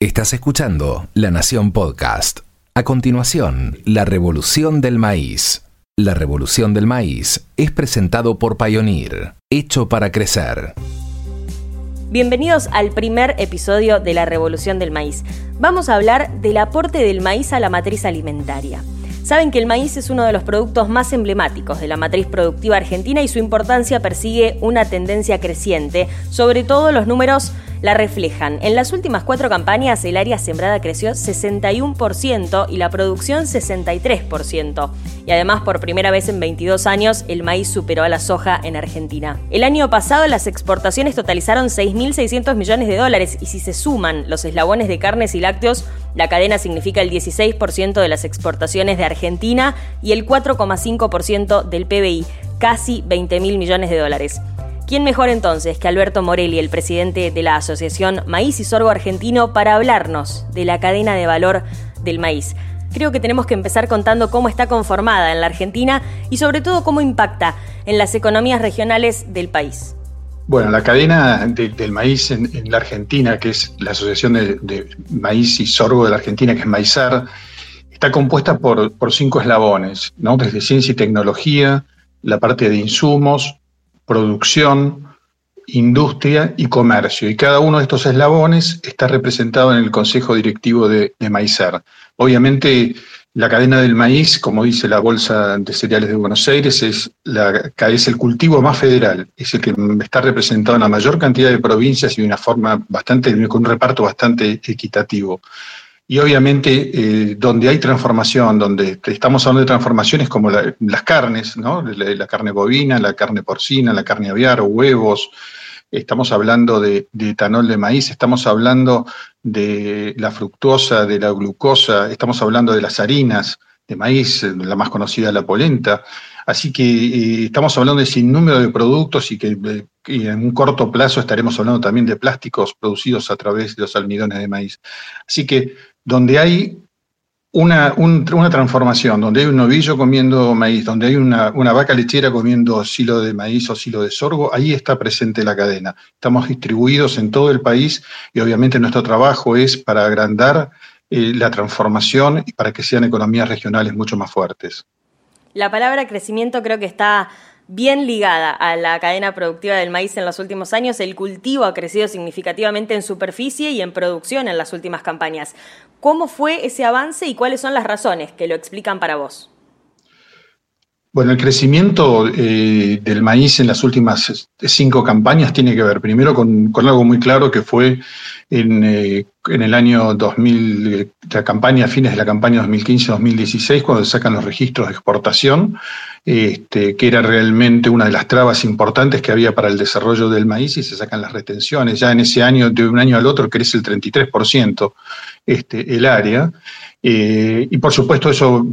Estás escuchando La Nación Podcast. A continuación, La Revolución del Maíz. La Revolución del Maíz es presentado por Pioneer, hecho para crecer. Bienvenidos al primer episodio de La Revolución del Maíz. Vamos a hablar del aporte del maíz a la matriz alimentaria. Saben que el maíz es uno de los productos más emblemáticos de la matriz productiva argentina y su importancia persigue una tendencia creciente, sobre todo los números la reflejan. En las últimas cuatro campañas el área sembrada creció 61% y la producción 63%. Y además, por primera vez en 22 años, el maíz superó a la soja en Argentina. El año pasado las exportaciones totalizaron 6.600 millones de dólares y si se suman los eslabones de carnes y lácteos, la cadena significa el 16% de las exportaciones de Argentina y el 4,5% del PBI, casi 20.000 millones de dólares. ¿Quién mejor entonces que Alberto Morelli, el presidente de la Asociación Maíz y Sorgo Argentino, para hablarnos de la cadena de valor del maíz? Creo que tenemos que empezar contando cómo está conformada en la Argentina y sobre todo cómo impacta en las economías regionales del país. Bueno, la cadena del maíz en, la Argentina, que es la Asociación de, Maíz y Sorgo de la Argentina, que es Maizar, está compuesta por, por cinco eslabones, ¿no? desde ciencia y tecnología, la parte de insumos, producción, industria y comercio. Y cada uno de estos eslabones está representado en el Consejo Directivo de, de Obviamente, la cadena del maíz, como dice la Bolsa de Cereales de Buenos Aires, es, la, es el cultivo más federal, es el que está representado en la mayor cantidad de provincias y de una forma bastante, con un reparto bastante equitativo. Y obviamente eh, donde hay transformación, donde estamos hablando de transformaciones como las carnes, ¿no? la, carne bovina, la carne porcina, la carne aviar, huevos, estamos hablando de, etanol de maíz, estamos hablando de la fructosa, de la glucosa, estamos hablando de las harinas de maíz, la más conocida la polenta. Así que eh, estamos hablando de sin número de productos y que eh, en un corto plazo estaremos hablando también de plásticos producidos a través de los almidones de maíz. Así que donde hay una, una, transformación, donde hay un novillo comiendo maíz, donde hay una, una, vaca lechera comiendo silo de maíz o silo de sorgo, ahí está presente la cadena. Estamos distribuidos en todo el país y obviamente nuestro trabajo es para agrandar eh, la transformación y para que sean economías regionales mucho más fuertes. La palabra crecimiento creo que está bien ligada a la cadena productiva del maíz en los últimos años. El cultivo ha crecido significativamente en superficie y en producción en las últimas campañas. ¿Cómo fue ese avance y cuáles son las razones que lo explican para vos? Bueno, el crecimiento eh, del maíz en las últimas cinco campañas tiene que ver primero con, algo muy claro que fue en, eh, en, el año 2000, la campaña, fines de la campaña 2015-2016, cuando se sacan los registros de exportación, este, que era realmente una de las trabas importantes que había para el desarrollo del maíz y se sacan las retenciones. Ya en ese año, de un año al otro, crece el 33% este, el área. Eh, y por supuesto eso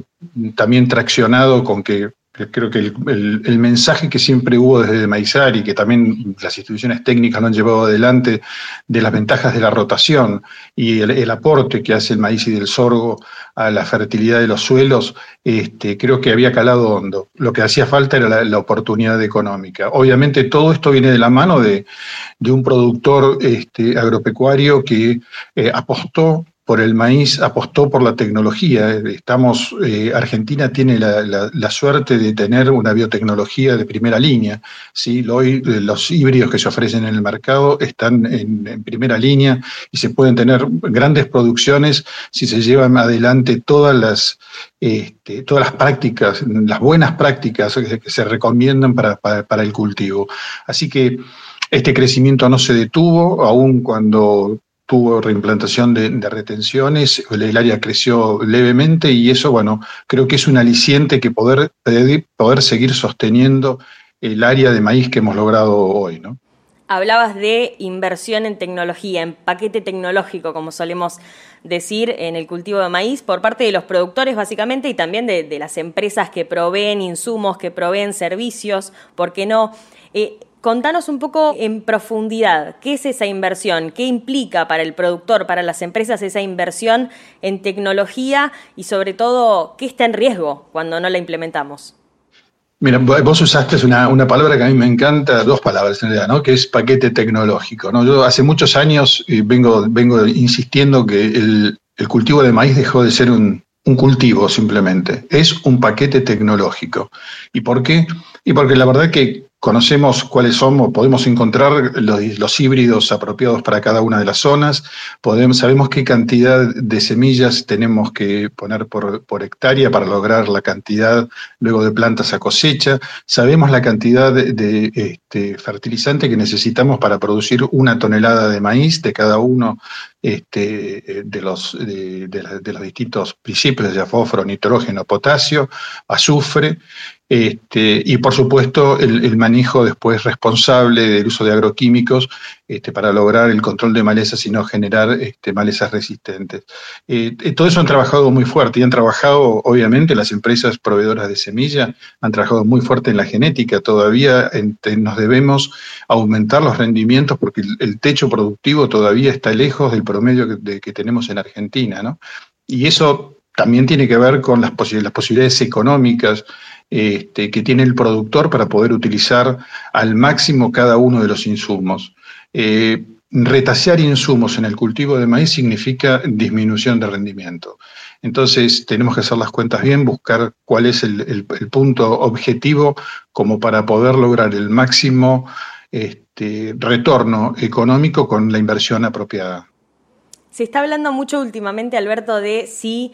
también traccionado con que creo que el, mensaje que siempre hubo desde Maizar y que también las instituciones técnicas lo han llevado adelante de las ventajas de la rotación y el, aporte que hace el maíz y del sorgo a la fertilidad de los suelos, este, creo que había calado hondo. Lo que hacía falta era la, oportunidad económica. Obviamente todo esto viene de la mano de, un productor este, agropecuario que eh, apostó por el maíz apostó por la tecnología. Estamos, eh, Argentina tiene la, suerte de tener una biotecnología de primera línea. Hoy eh, los híbridos que se ofrecen en el mercado están en, primera línea y se pueden tener grandes producciones si se llevan adelante todas las, este, todas las prácticas, las buenas prácticas que, se recomiendan para, para el cultivo. Así que este crecimiento no se detuvo, aun cuando tuvo reimplantación de, retenciones, el área creció levemente y eso, bueno, creo que es un aliciente que poder, poder seguir sosteniendo el área de maíz que hemos logrado hoy, ¿no? Hablabas de inversión en tecnología, en paquete tecnológico, como solemos decir, en el cultivo de maíz, por parte de los productores básicamente y también de, las empresas que proveen insumos, que proveen servicios, ¿por qué no? Eh, Contanos un poco en profundidad, ¿qué es esa inversión? ¿Qué implica para el productor, para las empresas esa inversión en tecnología y sobre todo, qué está en riesgo cuando no la implementamos? Mira, vos usaste una, palabra que a mí me encanta, dos palabras en realidad, ¿no? que es paquete tecnológico. ¿no? Yo hace muchos años eh, vengo, vengo insistiendo que el, el cultivo de maíz dejó de ser un, un cultivo simplemente, es un paquete tecnológico. ¿Y por qué? Y porque la verdad que conocemos cuáles somos, podemos encontrar los, híbridos apropiados para cada una de las zonas, sabemos qué cantidad de semillas tenemos que poner por, hectárea para lograr la cantidad luego de plantas a cosecha, sabemos la cantidad de, este, fertilizante que necesitamos para producir una tonelada de maíz de cada uno este, de, los, de, los distintos principios de fósforo, nitrógeno, potasio, azufre, este, y por supuesto el, manejo después responsable del uso de agroquímicos este, para lograr el control de malezas y no generar este, malezas resistentes. Eh, todo eso han trabajado muy fuerte y han trabajado, obviamente, las empresas proveedoras de semilla han trabajado muy fuerte en la genética. Todavía nos debemos aumentar los rendimientos porque el, techo productivo todavía está lejos del promedio que, tenemos en Argentina. ¿no? Y eso también tiene que ver con las posibilidades económicas este, que tiene el productor para poder utilizar al máximo cada uno de los insumos. Eh, retasear insumos en el cultivo de maíz significa disminución de rendimiento. Entonces tenemos que hacer las cuentas bien, buscar cuál es el, punto objetivo como para poder lograr el máximo este, retorno económico con la inversión apropiada. Se está hablando mucho últimamente, Alberto, de si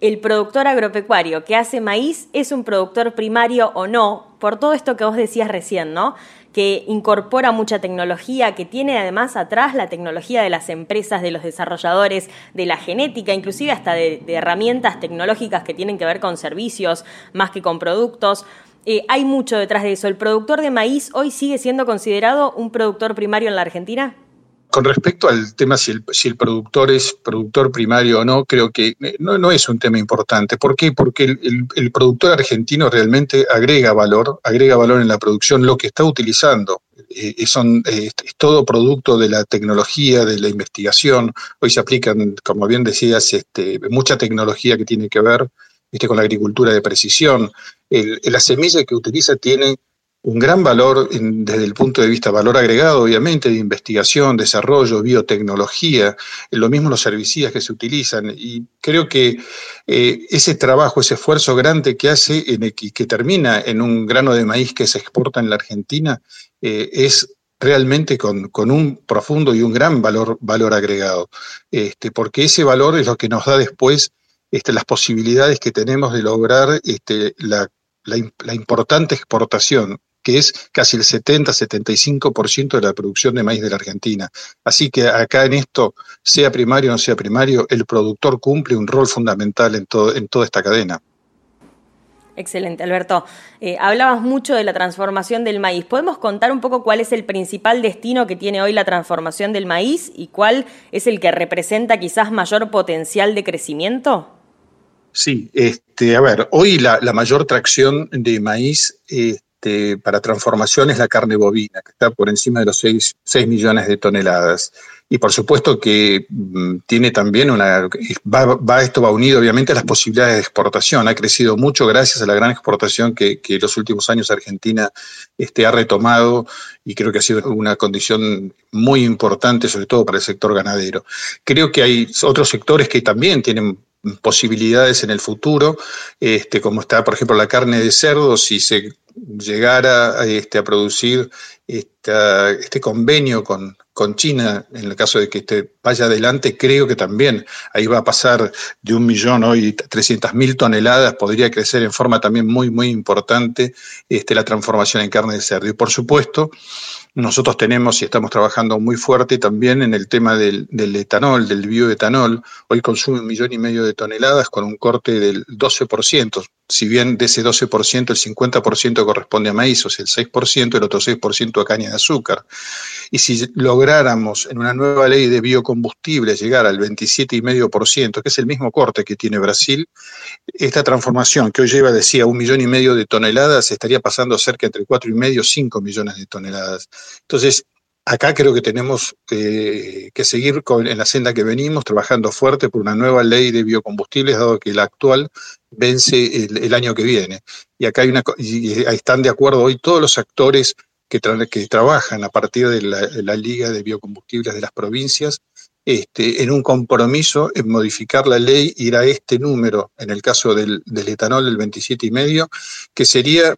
el productor agropecuario que hace maíz es un productor primario o no, por todo esto que vos decías recién, ¿no? Que incorpora mucha tecnología, que tiene además atrás la tecnología de las empresas, de los desarrolladores, de la genética, inclusive hasta de, herramientas tecnológicas que tienen que ver con servicios más que con productos. Eh, hay mucho detrás de eso. ¿El productor de maíz hoy sigue siendo considerado un productor primario en la Argentina? Con respecto al tema si el, productor es productor primario o no, creo que eh, no, es un tema importante. ¿Por qué? Porque el, productor argentino realmente agrega valor, agrega valor en la producción, lo que está utilizando. Eh, son, eh, es todo producto de la tecnología, de la investigación. Hoy se aplican, como bien decías, este, mucha tecnología que tiene que ver con la agricultura de precisión. la semilla que utiliza tiene un gran valor desde el punto de vista valor agregado, obviamente, de investigación, desarrollo, biotecnología, lo mismo los servicios que se utilizan. Y creo que eh, ese trabajo, ese esfuerzo grande que hace y que termina en un grano de maíz que se exporta en la Argentina, eh, es realmente con, un profundo y un gran valor, valor agregado, este, porque ese valor es lo que nos da después este, las posibilidades que tenemos de lograr este, la, la, importante exportación que es casi el 70-75% de la producción de maíz de la Argentina. Así que acá en esto, sea primario o no sea primario, el productor cumple un rol fundamental en, todo, en toda esta cadena. Excelente, Alberto. Eh, hablabas mucho de la transformación del maíz. ¿Podemos contar un poco cuál es el principal destino que tiene hoy la transformación del maíz y cuál es el que representa quizás mayor potencial de crecimiento? Sí, este, a ver, hoy la, mayor tracción de maíz eh, este, para transformación es la carne bovina, que está por encima de los 6, millones de toneladas. Y por supuesto que mm, tiene también una. Va, esto va unido, obviamente, a las posibilidades de exportación. Ha crecido mucho gracias a la gran exportación que, en los últimos años Argentina este, ha retomado y creo que ha sido una condición muy importante, sobre todo para el sector ganadero. Creo que hay otros sectores que también tienen posibilidades en el futuro, este, como está, por ejemplo, la carne de cerdo, si se llegara este, a producir este convenio con, con, China, en el caso de que este vaya adelante, creo que también ahí va a pasar de un millón hoy, 300 mil toneladas, podría crecer en forma también muy, muy importante este, la transformación en carne de cerdo. Y por supuesto, nosotros tenemos y estamos trabajando muy fuerte también en el tema del, etanol, del bioetanol. Hoy consume un millón y medio de toneladas con un corte del 12%. Si bien de ese 12% el 50% corresponde a maíz, o sea, el 6%, el otro 6% a caña de azúcar. Y si lográramos en una nueva ley de biocombustibles llegar al 27,5%, que es el mismo corte que tiene Brasil, esta transformación que hoy lleva, decía, un millón y medio de toneladas, estaría pasando cerca entre 4,5 y 5 millones de toneladas. Entonces, acá creo que tenemos eh, que seguir en la senda que venimos, trabajando fuerte por una nueva ley de biocombustibles, dado que la actual vence el, año que viene. Y acá hay una, y están de acuerdo hoy todos los actores que, que trabajan a partir de la, Liga de Biocombustibles de las provincias este, en un compromiso en modificar la ley, ir a este número, en el caso del, del etanol, del 27 y medio, que sería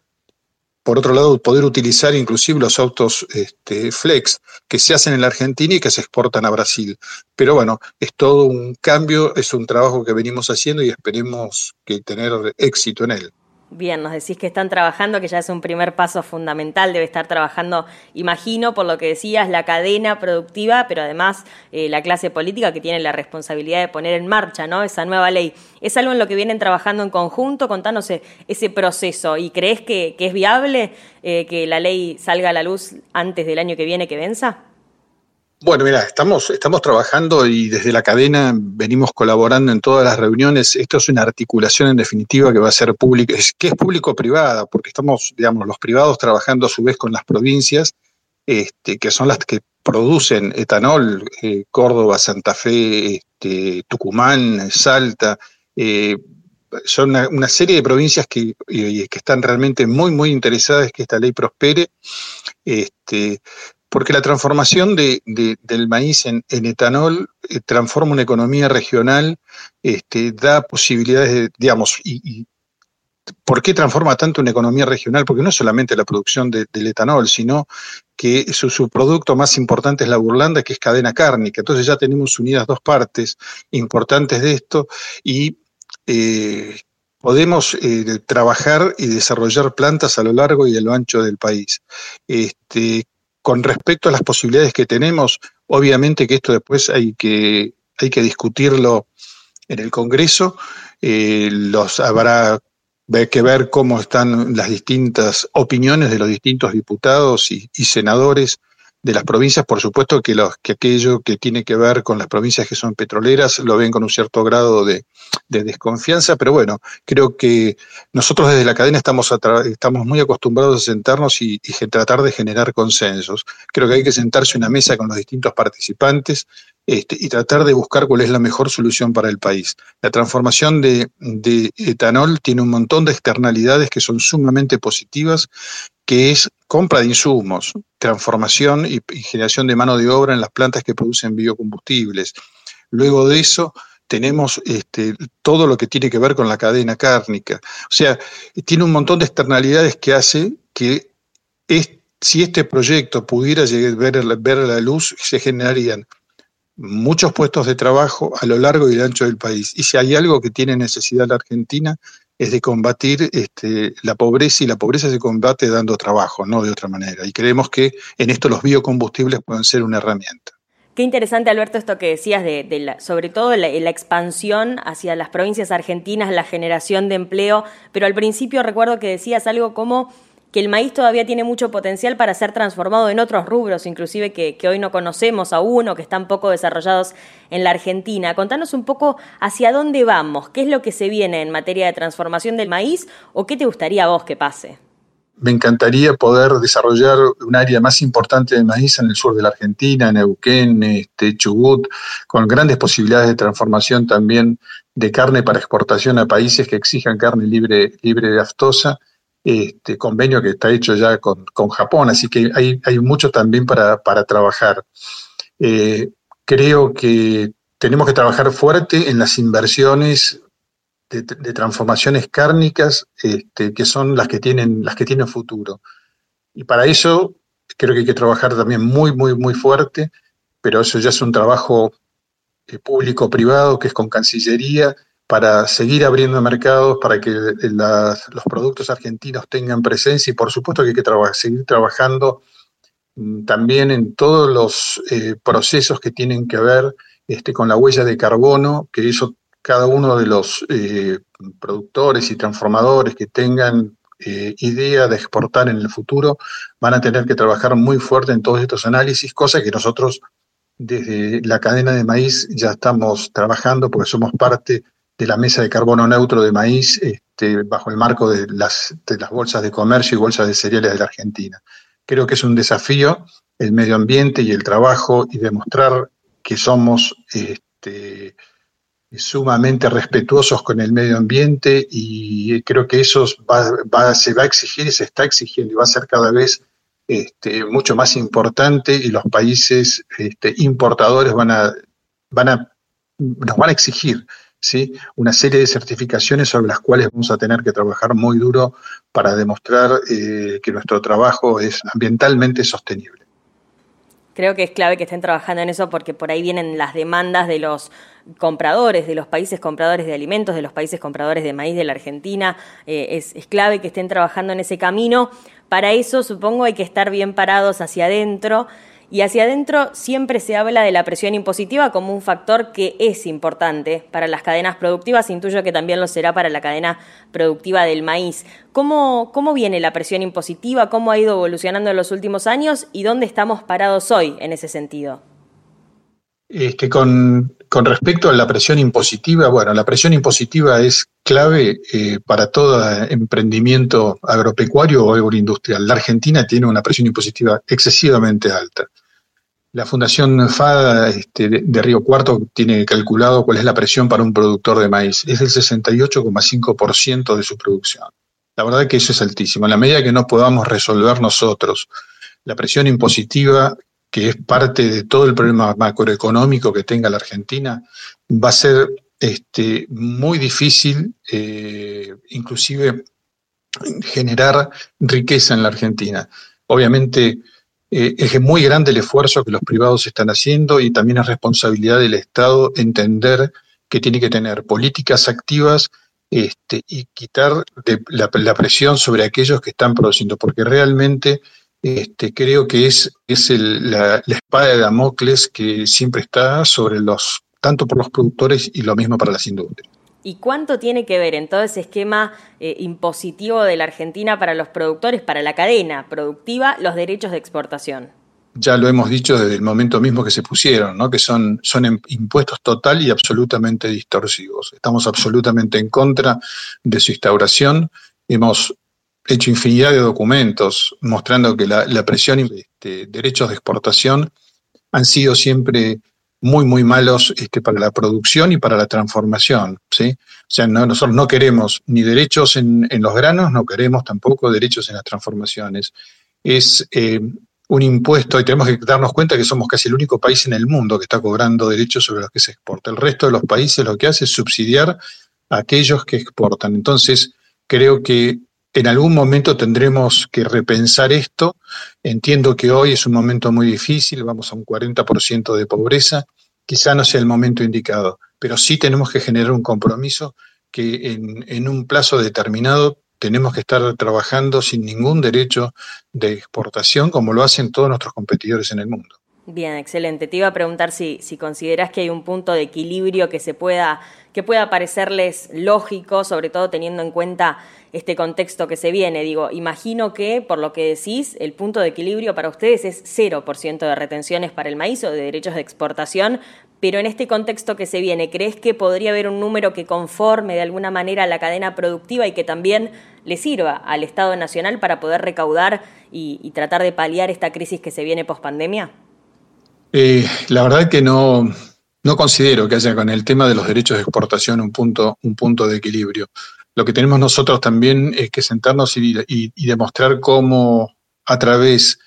por otro lado, poder utilizar inclusive los autos este, flex que se hacen en la Argentina y que se exportan a Brasil. Pero bueno, es todo un cambio, es un trabajo que venimos haciendo y esperemos que tener éxito en él. Bien, nos decís que están trabajando, que ya es un primer paso fundamental, debe estar trabajando, imagino, por lo que decías, la cadena productiva, pero además eh, la clase política que tiene la responsabilidad de poner en marcha ¿no? esa nueva ley. ¿Es algo en lo que vienen trabajando en conjunto? Contanos e, ese proceso. ¿Y crees que, es viable eh, que la ley salga a la luz antes del año que viene que venza? Bueno, mira, estamos, estamos trabajando y desde la cadena venimos colaborando en todas las reuniones. Esto es una articulación en definitiva que va a ser pública, que es público-privada, porque estamos, digamos, los privados trabajando a su vez con las provincias, este, que son las que producen etanol, eh, Córdoba, Santa Fe, este, Tucumán, Salta. Eh, son una, serie de provincias que, que están realmente muy, muy interesadas que esta ley prospere. Este, porque la transformación de, del maíz en, etanol eh, transforma una economía regional, este, da posibilidades, de, digamos, y, ¿por qué transforma tanto una economía regional? Porque no es solamente la producción del etanol, sino que su subproducto más importante es la burlanda, que es cadena cárnica. Entonces ya tenemos unidas dos partes importantes de esto y eh, podemos eh, trabajar y desarrollar plantas a lo largo y a lo ancho del país. Este, con respecto a las posibilidades que tenemos, obviamente que esto después hay que, hay que discutirlo en el Congreso, eh, los habrá que ver cómo están las distintas opiniones de los distintos diputados y senadores de las provincias, por supuesto que, los, que aquello que tiene que ver con las provincias que son petroleras lo ven con un cierto grado de, desconfianza, pero bueno, creo que nosotros desde la cadena estamos, estamos muy acostumbrados a sentarnos y, tratar de generar consensos. Creo que hay que sentarse en una mesa con los distintos participantes este, y tratar de buscar cuál es la mejor solución para el país. La transformación de etanol tiene un montón de externalidades que son sumamente positivas que es compra de insumos, transformación y, generación de mano de obra en las plantas que producen biocombustibles. Luego de eso, tenemos este, todo lo que tiene que ver con la cadena cárnica. O sea, tiene un montón de externalidades que hace que si este proyecto pudiera llegar, ver, ver la luz, se generarían muchos puestos de trabajo a lo largo y ancho del país. Y si hay algo que tiene necesidad la Argentina es de combatir este, la pobreza y la pobreza se combate dando trabajo, no de otra manera. Y creemos que en esto los biocombustibles pueden ser una herramienta. Qué interesante, Alberto, esto que decías de, sobre todo la, la, expansión hacia las provincias argentinas, la generación de empleo, pero al principio recuerdo que decías algo como que el maíz todavía tiene mucho potencial para ser transformado en otros rubros, inclusive que, hoy no conocemos aún o que están poco desarrollados en la Argentina. Contanos un poco hacia dónde vamos, qué es lo que se viene en materia de transformación del maíz o qué te gustaría a vos que pase. Me encantaría poder desarrollar un área más importante de maíz en el sur de la Argentina, en Neuquén, este, Chubut, con grandes posibilidades de transformación también de carne para exportación a países que exijan carne libre, libre de aftosa este convenio que está hecho ya con, Japón, así que hay, hay mucho también para, trabajar. Eh, creo que tenemos que trabajar fuerte en las inversiones de, transformaciones cárnicas, este, que son las que, tienen, las que tienen futuro. Y para eso creo que hay que trabajar también muy, muy, muy fuerte, pero eso ya es un trabajo eh, público-privado, que es con Cancillería, para seguir abriendo mercados, para que los productos argentinos tengan presencia y por supuesto que hay que seguir trabajando mm, también en todos los eh, procesos que tienen que ver este, con la huella de carbono, que eso cada uno de los eh, productores y transformadores que tengan eh, idea de exportar en el futuro van a tener que trabajar muy fuerte en todos estos análisis, cosa que nosotros desde la cadena de maíz ya estamos trabajando porque somos parte de la mesa de carbono neutro de maíz este, bajo el marco de las, bolsas de comercio y bolsas de cereales de la Argentina. Creo que es un desafío el medio ambiente y el trabajo y demostrar que somos este, sumamente respetuosos con el medio ambiente y creo que eso se va a exigir y se está exigiendo y va a ser cada vez este, mucho más importante y los países este, importadores van a, van a, nos van a exigir ¿sí? una serie de certificaciones sobre las cuales vamos a tener que trabajar muy duro para demostrar eh, que nuestro trabajo es ambientalmente sostenible. Creo que es clave que estén trabajando en eso porque por ahí vienen las demandas de los compradores, de los países compradores de alimentos, de los países compradores de maíz de la Argentina. Eh, es, es clave que estén trabajando en ese camino. Para eso supongo hay que estar bien parados hacia adentro y hacia adentro siempre se habla de la presión impositiva como un factor que es importante para las cadenas productivas, intuyo que también lo será para la cadena productiva del maíz. ¿Cómo, cómo viene la presión impositiva? ¿Cómo ha ido evolucionando en los últimos años? ¿Y dónde estamos parados hoy en ese sentido? Es que con, respecto a la presión impositiva, bueno, la presión impositiva es clave eh, para todo emprendimiento agropecuario o agroindustrial. La Argentina tiene una presión impositiva excesivamente alta. La Fundación FADA este, de Río Cuarto tiene calculado cuál es la presión para un productor de maíz. Es del 68,5% de su producción. La verdad que eso es altísimo. En la medida que no podamos resolver nosotros la presión impositiva, que es parte de todo el problema macroeconómico que tenga la Argentina, va a ser este, muy difícil, eh, inclusive, generar riqueza en la Argentina. Obviamente, eh, es muy grande el esfuerzo que los privados están haciendo y también es responsabilidad del Estado entender que tiene que tener políticas activas este, y quitar la, presión sobre aquellos que están produciendo, porque realmente este, creo que es, es la, la, espada de Damocles que siempre está sobre los, tanto por los productores y lo mismo para las industrias. ¿Y cuánto tiene que ver en todo ese esquema eh, impositivo de la Argentina para los productores, para la cadena productiva, los derechos de exportación? Ya lo hemos dicho desde el momento mismo que se pusieron, ¿no? que son, son impuestos total y absolutamente distorsivos. Estamos absolutamente en contra de su instauración. Hemos hecho infinidad de documentos mostrando que la, presión y este, derechos de exportación han sido siempre muy, muy malos este, para la producción y para la transformación. ¿sí? O sea, nosotros no queremos ni derechos en, los granos, no queremos tampoco derechos en las transformaciones. Es eh, un impuesto y tenemos que darnos cuenta que somos casi el único país en el mundo que está cobrando derechos sobre los que se exporta. El resto de los países lo que hace es subsidiar a aquellos que exportan. Entonces, creo que en algún momento tendremos que repensar esto. Entiendo que hoy es un momento muy difícil, vamos a un 40% de pobreza, quizá no sea el momento indicado, pero sí tenemos que generar un compromiso que en, un plazo determinado tenemos que estar trabajando sin ningún derecho de exportación como lo hacen todos nuestros competidores en el mundo. Bien, excelente. Te iba a preguntar si, si consideras que hay un punto de equilibrio que se pueda, que pueda parecerles lógico, sobre todo teniendo en cuenta este contexto que se viene. Digo, imagino que, por lo que decís, el punto de equilibrio para ustedes es 0% de retenciones para el maíz o de derechos de exportación, pero en este contexto que se viene, ¿crees que podría haber un número que conforme de alguna manera la cadena productiva y que también le sirva al Estado Nacional para poder recaudar y, y tratar de paliar esta crisis que se viene post pandemia? Eh, la verdad que no, no considero que haya con el tema de los derechos de exportación un punto, un punto de equilibrio. Lo que tenemos nosotros también es que sentarnos y, demostrar cómo a través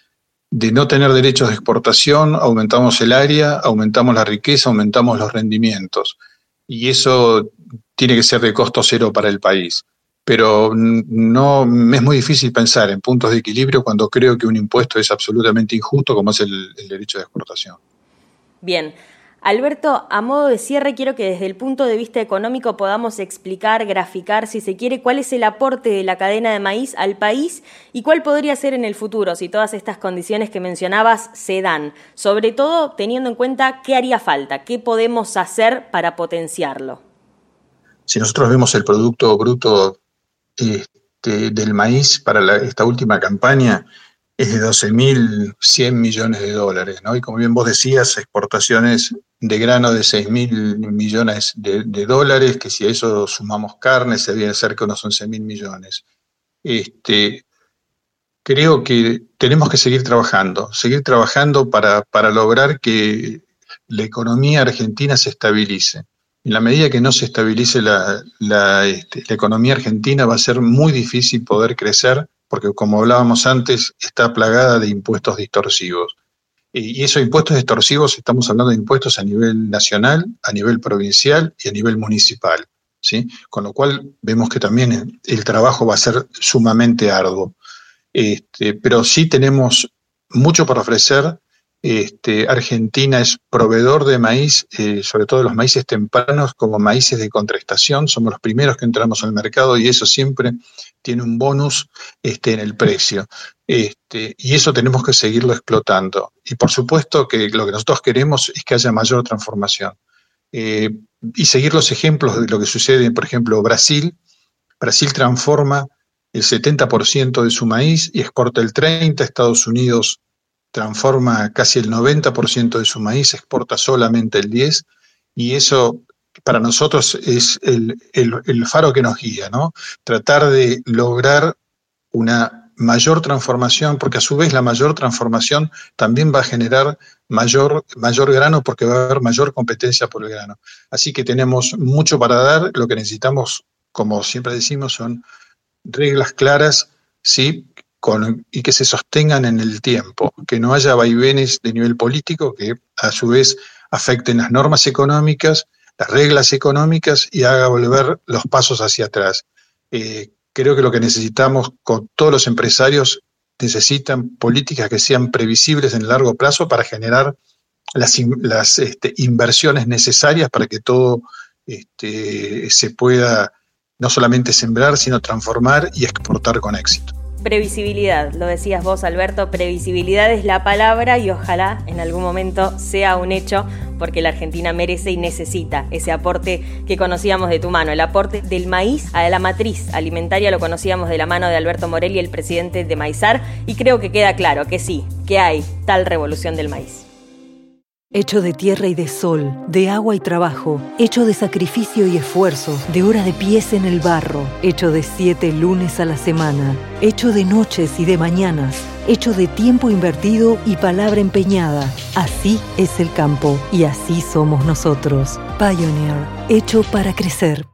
de no tener derechos de exportación aumentamos el área, aumentamos la riqueza, aumentamos los rendimientos. Y eso tiene que ser de costo cero para el país. Pero no es muy difícil pensar en puntos de equilibrio cuando creo que un impuesto es absolutamente injusto como es el, el derecho de exportación. Bien, Alberto, a modo de cierre, quiero que desde el punto de vista económico podamos explicar, graficar, si se quiere, cuál es el aporte de la cadena de maíz al país y cuál podría ser en el futuro si todas estas condiciones que mencionabas se dan, sobre todo teniendo en cuenta qué haría falta, qué podemos hacer para potenciarlo. Si nosotros vemos el Producto Bruto este, del maíz para esta última campaña, es de 12.100 millones de dólares, ¿no? Y como bien vos decías, exportaciones de grano de 6.000 millones de, dólares, que si a eso sumamos carne, se viene cerca de unos 11.000 millones. Este, creo que tenemos que seguir trabajando, seguir trabajando para, para lograr que la economía argentina se estabilice. En la medida que no se estabilice la, la, este, la, economía argentina va a ser muy difícil poder crecer porque como hablábamos antes está plagada de impuestos distorsivos. Y esos impuestos distorsivos estamos hablando de impuestos a nivel nacional, a nivel provincial y a nivel municipal. ¿sí? Con lo cual vemos que también el trabajo va a ser sumamente arduo. Este, pero sí tenemos mucho para ofrecer. Este, Argentina es proveedor de maíz, eh, sobre todo los maíces tempranos como maíces de contraestación. Somos los primeros que entramos al mercado y eso siempre tiene un bonus este, en el precio. Este, y eso tenemos que seguirlo explotando. Y por supuesto que lo que nosotros queremos es que haya mayor transformación. Eh, y seguir los ejemplos de lo que sucede, por ejemplo, Brasil. Brasil transforma el 70% de su maíz y exporta el 30%, Estados Unidos transforma casi el 90% de su maíz, exporta solamente el 10%, y eso para nosotros es el, el, faro que nos guía, ¿no? Tratar de lograr una mayor transformación, porque a su vez la mayor transformación también va a generar mayor, mayor grano porque va a haber mayor competencia por el grano. Así que tenemos mucho para dar, lo que necesitamos, como siempre decimos, son reglas claras, ¿sí? Con, y que se sostengan en el tiempo, que no haya vaivenes de nivel político que a su vez afecten las normas económicas, las reglas económicas y haga volver los pasos hacia atrás. Eh, creo que lo que necesitamos con todos los empresarios necesitan políticas que sean previsibles en el largo plazo para generar las, las este, inversiones necesarias para que todo este, se pueda no solamente sembrar, sino transformar y exportar con éxito. Previsibilidad, lo decías vos Alberto, previsibilidad es la palabra y ojalá en algún momento sea un hecho porque la Argentina merece y necesita ese aporte que conocíamos de tu mano, el aporte del maíz a la matriz alimentaria lo conocíamos de la mano de Alberto Morelli, el presidente de Maizar, y creo que queda claro que sí, que hay tal revolución del maíz hecho de tierra y de sol, de agua y trabajo, hecho de sacrificio y esfuerzo, de hora de pies en el barro, hecho de siete lunes a la semana, hecho de noches y de mañanas, hecho de tiempo invertido y palabra empeñada. Así es el campo y así somos nosotros. Pioneer, hecho para crecer.